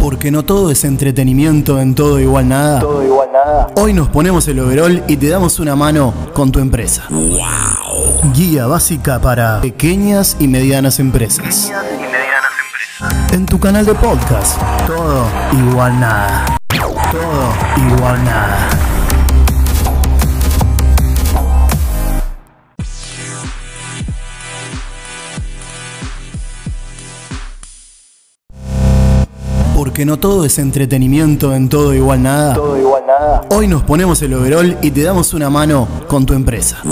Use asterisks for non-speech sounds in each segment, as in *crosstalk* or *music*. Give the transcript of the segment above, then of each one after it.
Porque no todo es entretenimiento en todo igual nada. Todo igual nada. Hoy nos ponemos el overall y te damos una mano con tu empresa. Guía básica para pequeñas y medianas empresas. Y medianas empresas. En tu canal de podcast. Todo igual nada. Todo igual nada. Porque no todo es entretenimiento en todo igual nada. Todo igual nada. Hoy nos ponemos el overall y te damos una mano con tu empresa.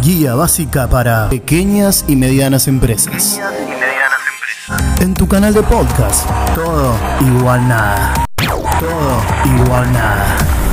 Guía básica para pequeñas y medianas empresas. Y medianas empresas. En tu canal de podcast. Todo igual nada. Todo igual nada.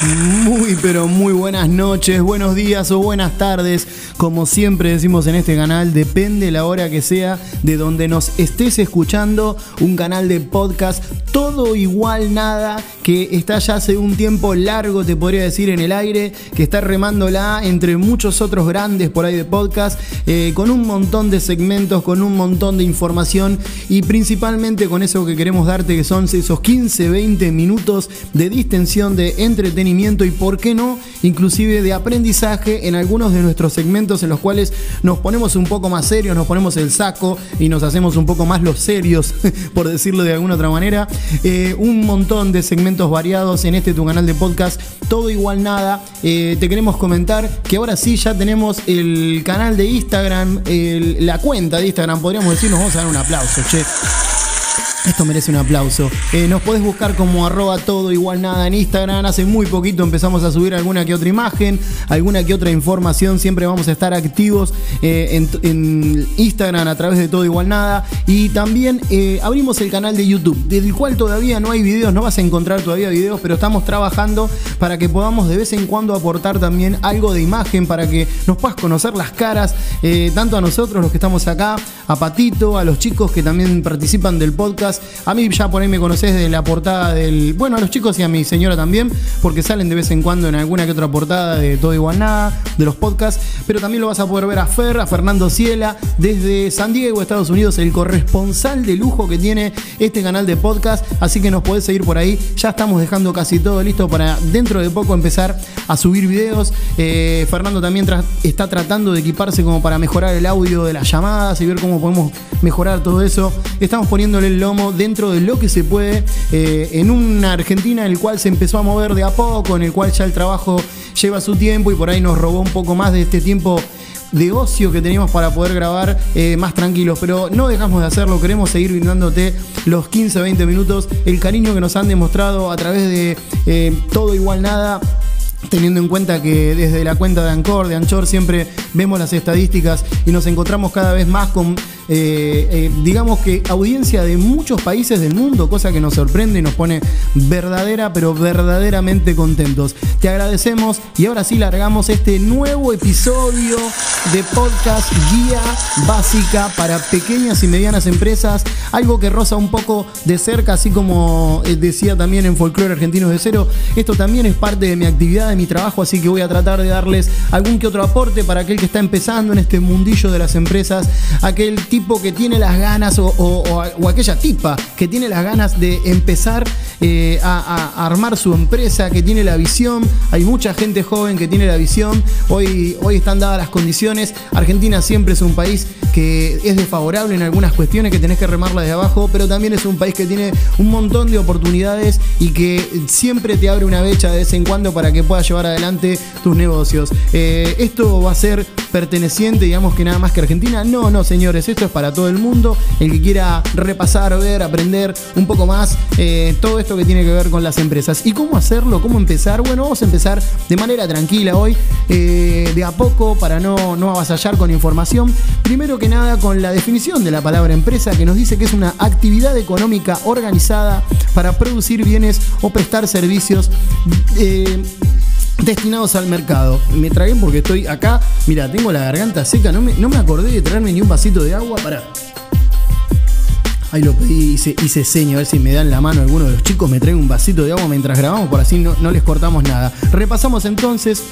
Muy pero muy buenas noches, buenos días o buenas tardes. Como siempre decimos en este canal, depende la hora que sea de donde nos estés escuchando, un canal de podcast, todo igual nada, que está ya hace un tiempo largo, te podría decir, en el aire, que está remándola entre muchos otros grandes por ahí de podcast, eh, con un montón de segmentos, con un montón de información y principalmente con eso que queremos darte, que son esos 15, 20 minutos de distensión, de entretenimiento y, por qué no, inclusive de aprendizaje en algunos de nuestros segmentos en los cuales nos ponemos un poco más serios, nos ponemos el saco y nos hacemos un poco más los serios, *laughs* por decirlo de alguna otra manera. Eh, un montón de segmentos variados en este tu canal de podcast, todo igual nada. Eh, te queremos comentar que ahora sí ya tenemos el canal de Instagram, la cuenta de Instagram, podríamos decir, nos vamos a dar un aplauso, che. Esto merece un aplauso. Eh, nos podés buscar como arroba todo igual nada en Instagram. Hace muy poquito empezamos a subir alguna que otra imagen, alguna que otra información. Siempre vamos a estar activos eh, en, Instagram a través de todo igual nada. Y también eh, abrimos el canal de YouTube, del cual todavía no hay videos, no vas a encontrar todavía videos, pero estamos trabajando para que podamos de vez en cuando aportar también algo de imagen para que nos puedas conocer las caras, tanto a nosotros los que estamos acá, a Patito, a los chicos que también participan del podcast. A mí ya por ahí me conocés de la portada del. Bueno, a los chicos y a mi señora también, porque salen de vez en cuando en alguna que otra portada de Todo Igual Nada, de los podcasts. Pero también lo vas a poder ver a Fer, a Fernando Ciela, desde San Diego, Estados Unidos, el corresponsal de lujo que tiene este canal de podcast. Así que nos podés seguir por ahí. Ya estamos dejando casi todo listo para dentro de poco empezar a subir videos. Eh, Fernando también está tratando de equiparse como para mejorar el audio de las llamadas y ver cómo podemos mejorar todo eso. Estamos poniéndole el lomo dentro de lo que se puede eh, en una Argentina en el cual se empezó a mover de a poco, en el cual ya el trabajo lleva su tiempo y por ahí nos robó un poco más de este tiempo de ocio que teníamos para poder grabar eh, más tranquilos, pero no dejamos de hacerlo, queremos seguir brindándote los 15, 20 minutos, el cariño que nos han demostrado a través de eh, todo igual nada. Teniendo en cuenta que desde la cuenta de Ancor, de Anchor, siempre vemos las estadísticas y nos encontramos cada vez más con, eh, eh, digamos que, audiencia de muchos países del mundo, cosa que nos sorprende y nos pone verdadera, pero verdaderamente contentos. Te agradecemos y ahora sí largamos este nuevo episodio de podcast Guía Básica para pequeñas y medianas empresas, algo que roza un poco de cerca, así como eh, decía también en Folclore Argentinos de Cero, esto también es parte de mi actividad, de mi trabajo, así que voy a tratar de darles algún que otro aporte para aquel que está empezando en este mundillo de las empresas, aquel tipo que tiene las ganas o, o- aquella tipa que tiene las ganas de empezar eh, a- a armar su empresa, que tiene la visión. Hay mucha gente joven que tiene la visión. Hoy, hoy están dadas las condiciones. Argentina siempre es un país que es desfavorable en algunas cuestiones, que tenés que remarla de abajo, pero también es un país que tiene un montón de oportunidades y que siempre te abre una becha de vez en cuando para que puedas llevar adelante tus negocios. Eh, esto va a ser perteneciente, digamos que nada más que Argentina. No, no, señores, esto es para todo el mundo. El que quiera repasar, ver, aprender un poco más eh, todo esto que tiene que ver con las empresas. ¿Y cómo hacerlo? ¿Cómo empezar? Bueno, vamos a empezar de manera tranquila hoy, eh, de a poco, para no, no avasallar con información. Primero que nada, con la definición de la palabra empresa, que nos dice que es una actividad económica organizada para producir bienes o prestar servicios. eh, destinados al mercado. Me tragué porque estoy acá. Mira, tengo la garganta seca. No me, no me acordé de traerme ni un vasito de agua para. Ahí lo pedí, hice, hice seña, a ver si me dan la mano alguno de los chicos, me traen un vasito de agua mientras grabamos, por así no, no les cortamos nada. Repasamos entonces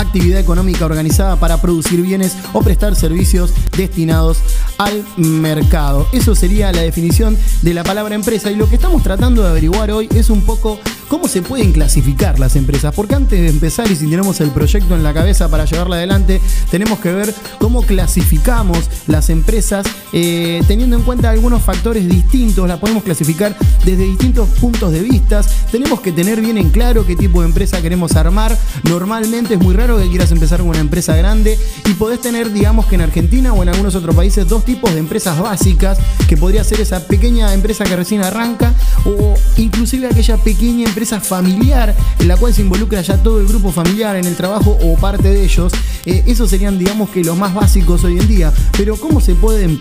actividad económica organizada para producir bienes o prestar servicios destinados al mercado. Eso sería la definición de la palabra empresa y lo que estamos tratando de averiguar hoy es un poco cómo se pueden clasificar las empresas, porque antes de empezar y si tenemos el proyecto en la cabeza para llevarla adelante, tenemos que ver cómo clasificamos las empresas eh, teniendo en cuenta algunos factores distintos, la podemos clasificar desde distintos puntos de vista, tenemos que tener bien en claro qué tipo de empresa queremos armar, normalmente es muy raro que quieras empezar con una empresa grande y podés tener, digamos que en Argentina o en algunos otros países, dos tipos de empresas básicas, que podría ser esa pequeña empresa que recién arranca o inclusive aquella pequeña empresa familiar en la cual se involucra ya todo el grupo familiar en el trabajo o parte de ellos. Eh, esos serían, digamos que los más básicos hoy en día. Pero ¿cómo se pueden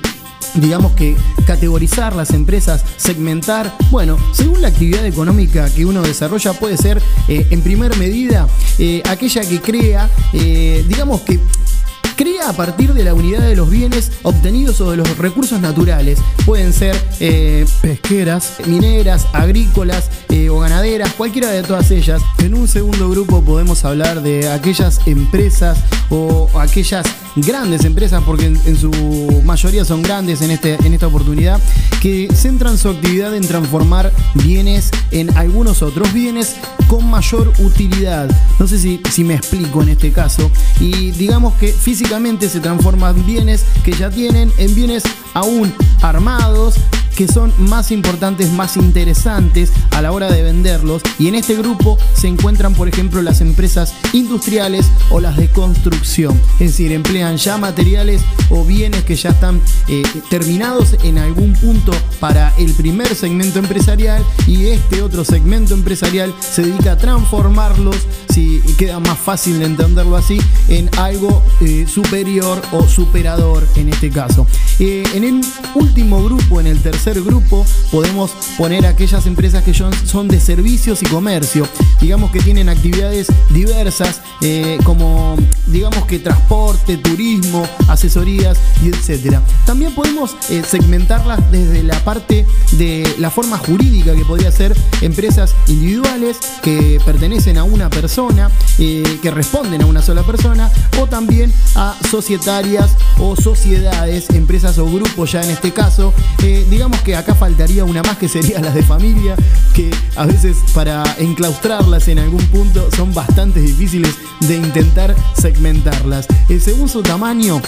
digamos que categorizar las empresas, segmentar, bueno, según la actividad económica que uno desarrolla puede ser eh, en primer medida eh, aquella que crea, digamos que crea a partir de la unidad de los bienes obtenidos o de los recursos naturales. Pueden ser eh, pesqueras, mineras, agrícolas eh, o ganaderas, cualquiera de todas ellas. En un segundo grupo podemos hablar de aquellas empresas o aquellas grandes empresas, porque en, su mayoría son grandes en, este, en esta oportunidad, que centran su actividad en transformar bienes en algunos otros bienes con mayor utilidad. No sé si, si me explico en este caso. Y digamos que físicamente se transforman bienes que ya tienen en bienes aún armados que son más importantes, más interesantes a la hora de venderlos. Y en este grupo se encuentran, por ejemplo, las empresas industriales o las de construcción. Es decir, emplean ya materiales o bienes que ya están eh, terminados en algún punto para el primer segmento empresarial y este otro segmento empresarial se dedica a transformarlos, si queda más fácil de entenderlo así, en algo eh, superior o superador en este caso. Eh, en el último grupo, en el tercer grupo podemos poner aquellas empresas que son de servicios y comercio, digamos que tienen actividades diversas eh, como digamos que transporte, turismo, asesorías y etcétera. También podemos eh, segmentarlas desde la parte de la forma jurídica que podría ser empresas individuales que pertenecen a una persona, eh, que responden a una sola persona, o también a societarias o sociedades, empresas o grupos ya en este caso, digamos que acá faltaría una más que sería las de familia, que a veces para enclaustrarlas en algún punto son bastante difíciles de intentar segmentarlas. Eh, según su tamaño,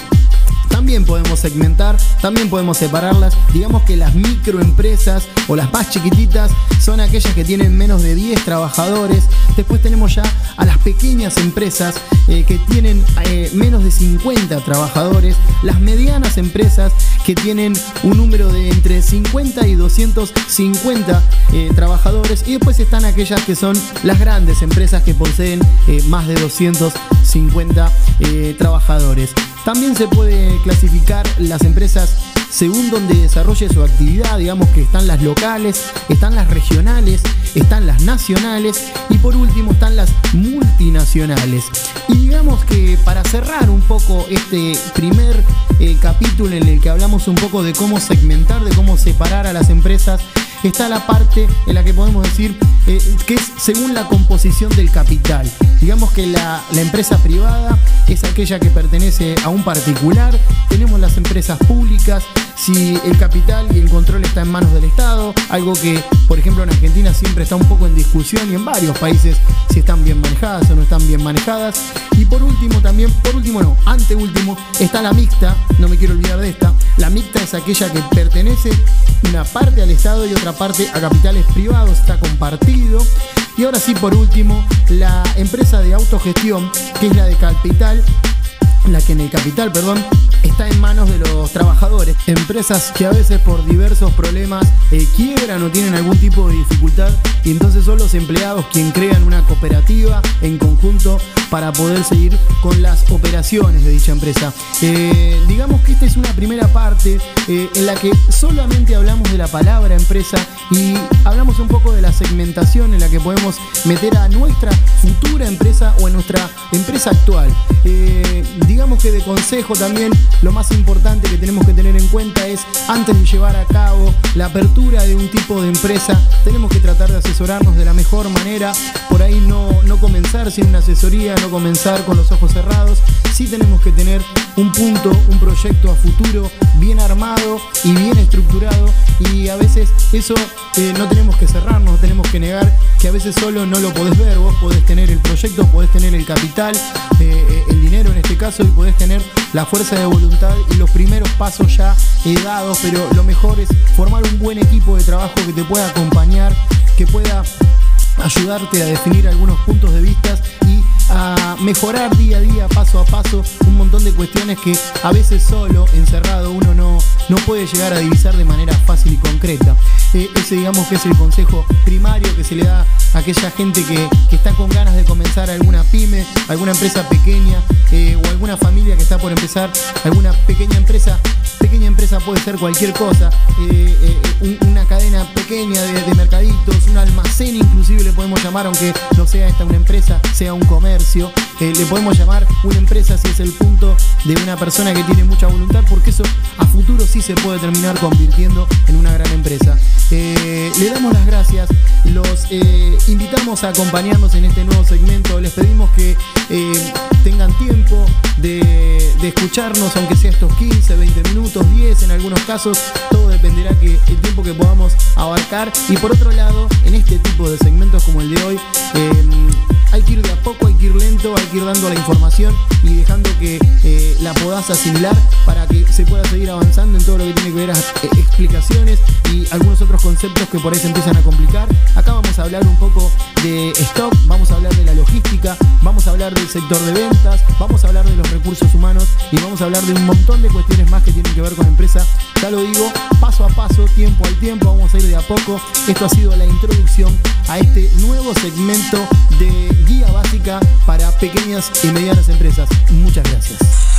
también podemos segmentar, también podemos separarlas. Digamos que las microempresas o las más chiquititas son aquellas que tienen menos de 10 trabajadores. Después tenemos ya a las pequeñas empresas eh, que tienen eh, menos de 50 trabajadores. Las medianas empresas que tienen un número de entre 50 y 250 eh, trabajadores. Y después están aquellas que son las grandes empresas que poseen más de 250 trabajadores. También se puede clasificar las empresas según donde desarrolle su actividad, digamos que están las locales, están las regionales, están las nacionales y por último están las multinacionales. Y digamos que para cerrar un poco este primer eh, capítulo en el que hablamos un poco de cómo segmentar, de cómo separar a las empresas, está la parte en la que podemos decir eh, que es según la composición del capital. Digamos que la, la, empresa privada es aquella que pertenece a un particular, tenemos las empresas públicas, si el capital y el control está en manos del Estado, algo que por ejemplo en Argentina siempre está un poco en discusión y en varios países si están bien manejadas o no están bien manejadas. Y por último también, por último no, anteúltimo, está la mixta, no me quiero olvidar de esta, la mixta es aquella que pertenece una parte al Estado y otra parte a capitales privados, está compartido. Y ahora sí, por último, la empresa de autogestión, que es la de capital, la que en el capital, perdón, está en manos de los trabajadores. Empresas que a veces por diversos problemas eh, quiebran o tienen algún tipo de dificultad y entonces son los empleados quien crean una cooperativa en conjunto para poder seguir con las operaciones de dicha empresa. Eh, digamos que esta es una primera parte eh, en la que solamente hablamos de la palabra empresa y hablamos un poco de la segmentación en la que podemos meter a nuestra futura empresa o a nuestra empresa actual digamos que de consejo también lo más importante que tenemos que tener en cuenta es antes de llevar a cabo la apertura de un tipo de empresa, tenemos que tratar de asesorarnos de la mejor manera, por ahí no, no comenzar sin una asesoría, no comenzar con los ojos cerrados, sí tenemos que tener un punto, un proyecto a futuro bien armado y bien estructurado. Y a veces eso eh, no tenemos que cerrarnos, no tenemos que negar que a veces solo no lo podés ver, vos podés tener el proyecto, podés tener el capital, eh, eh, el dinero en este caso y podés tener la fuerza de voluntad y los primeros pasos ya dados, pero lo mejor es formar un buen equipo de trabajo que te pueda acompañar, que pueda ayudarte a definir algunos puntos de vista y a mejorar día a día, paso a paso, un montón de cuestiones que a veces solo, encerrado, uno no, no puede llegar a divisar de manera fácil y concreta. Eh, ese digamos que es el consejo primario que se le da a aquella gente que, está con ganas alguna pyme, alguna empresa pequeña eh, o alguna familia que está por empezar alguna pequeña empresa. Pequeña empresa puede ser cualquier cosa, eh, una cadena pequeña de, de mercaditos, un almacén inclusive le podemos llamar, aunque no sea esta una empresa, sea un comercio eh, le podemos llamar una empresa si es el punto de una persona que tiene mucha voluntad, porque eso a futuro sí se puede terminar convirtiendo en una gran empresa. Eh, le damos las gracias, los eh, invitamos a acompañarnos en este nuevo segmento, les pedimos que tengan tiempo de, escucharnos, aunque sea estos 15, 20 minutos, 10 en algunos casos, todo dependerá que el tiempo que podamos abarcar. Y por otro lado, en este tipo de segmentos como el de hoy, hay que ir de a poco, hay que ir lento, hay que ir dando la información y dejando que eh, la podás asimilar para que se pueda seguir avanzando en todo lo que tiene que ver a eh, explicaciones y algunos otros conceptos que por ahí se empiezan a complicar. Acá vamos a hablar un poco de stock, vamos a hablar de la logística, vamos a hablar del sector de ventas, vamos a hablar de los recursos humanos y vamos a hablar de un montón de cuestiones más que tienen que ver con la empresa. Ya lo digo, paso a paso, tiempo al tiempo, vamos a ir de a poco. Esto ha sido la introducción a este nuevo segmento de guía básica para pequeñas y medianas empresas. Muchas gracias.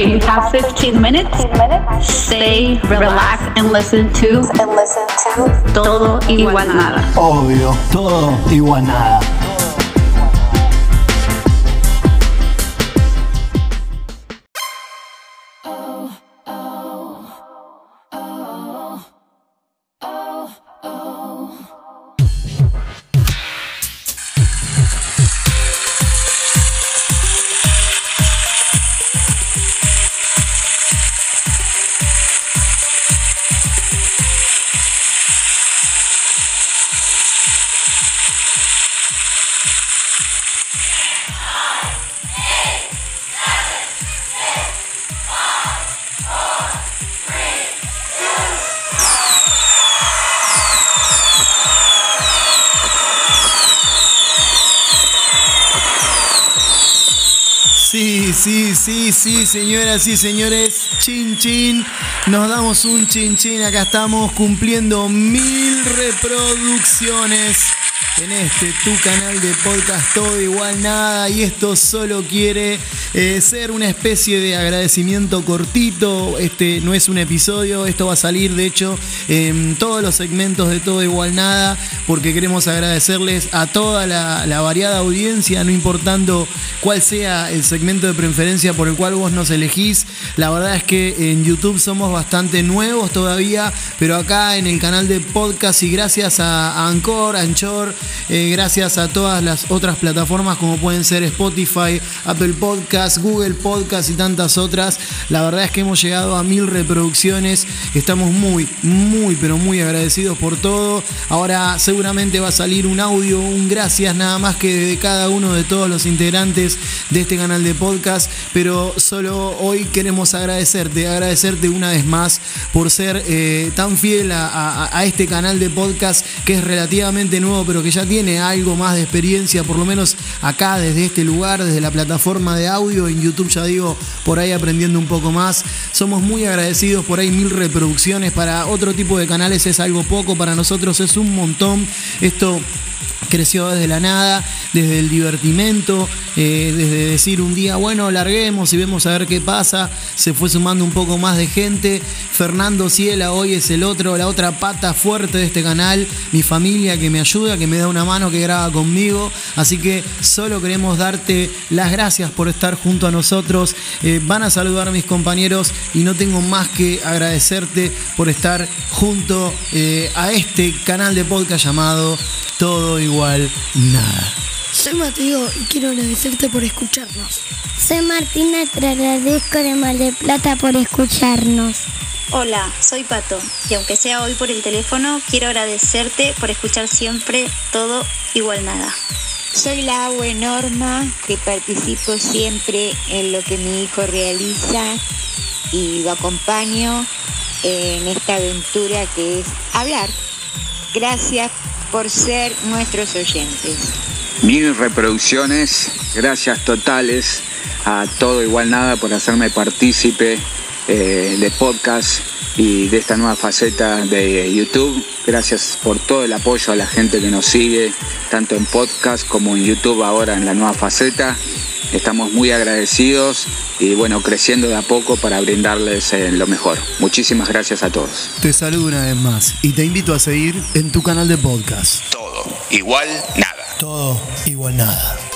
Do you have 15 minutes? Stay, relax, and listen to and listen to Todo Igual Nada. Obvio, todo igual nada. Sí, sí, sí, sí, señoras y señores. Chin chin. Nos damos un chin chin. Acá estamos cumpliendo mil reproducciones en este tu canal de podcast todo igual nada y esto solo quiere eh, ser una especie de agradecimiento cortito. Este no es un episodio esto va a salir de hecho en todos los segmentos de todo igual nada porque queremos agradecerles a toda la, la variada audiencia no importando cuál sea el segmento de preferencia por el cual vos nos elegís. La verdad es que en YouTube somos bastante nuevos todavía pero acá en el canal de podcast y gracias a Anchor, Anchor eh, gracias a todas las otras plataformas como pueden ser Spotify, Apple Podcast, Google Podcast y tantas otras. La verdad es que hemos llegado a mil reproducciones. Estamos muy, muy, pero muy agradecidos por todo. Ahora seguramente va a salir un audio, un gracias nada más que de cada uno de todos los integrantes de este canal de podcast. Pero solo hoy queremos agradecerte, agradecerte una vez más por ser eh, tan fiel a, a este canal de podcast que es relativamente nuevo, pero que ya tiene algo más de experiencia, por lo menos acá desde este lugar, desde la plataforma de audio, en YouTube ya digo, por ahí aprendiendo un poco más. Somos muy agradecidos, por ahí mil reproducciones, para otro tipo de canales es algo poco, para nosotros es un montón. Esto creció desde la nada, desde el divertimento, eh, desde decir un día, bueno, larguemos y vemos a ver qué pasa, se fue sumando un poco más de gente. Fernando Ciela hoy es el otro, la otra pata fuerte de este canal, mi familia que me ayuda, que me da una mano, que graba conmigo. Así que solo queremos darte las gracias por estar junto a nosotros. Eh, van a saludar mis compañeros y no tengo más que agradecerte por estar junto eh, a este canal de podcast llamado Todo Igual Nada. Soy Mateo y quiero agradecerte por escucharnos. Soy Martina, te agradezco de Mar del Plata por escucharnos. Hola, soy Pato y aunque sea hoy por el teléfono, quiero agradecerte por escuchar siempre todo igual nada. Soy la abue Norma, que participo siempre en lo que mi hijo realiza y lo acompaño en esta aventura que es hablar. Gracias por ser nuestros oyentes. Mil reproducciones, gracias totales a todo igual nada por hacerme partícipe eh, de podcast y de esta nueva faceta de YouTube. Gracias por todo el apoyo a la gente que nos sigue, tanto en podcast como en YouTube ahora en la nueva faceta. Estamos muy agradecidos y bueno, creciendo de a poco para brindarles eh, lo mejor. Muchísimas gracias a todos. Te saludo una vez más y te invito a seguir en tu canal de podcast. Todo igual nada. Todo igual nada.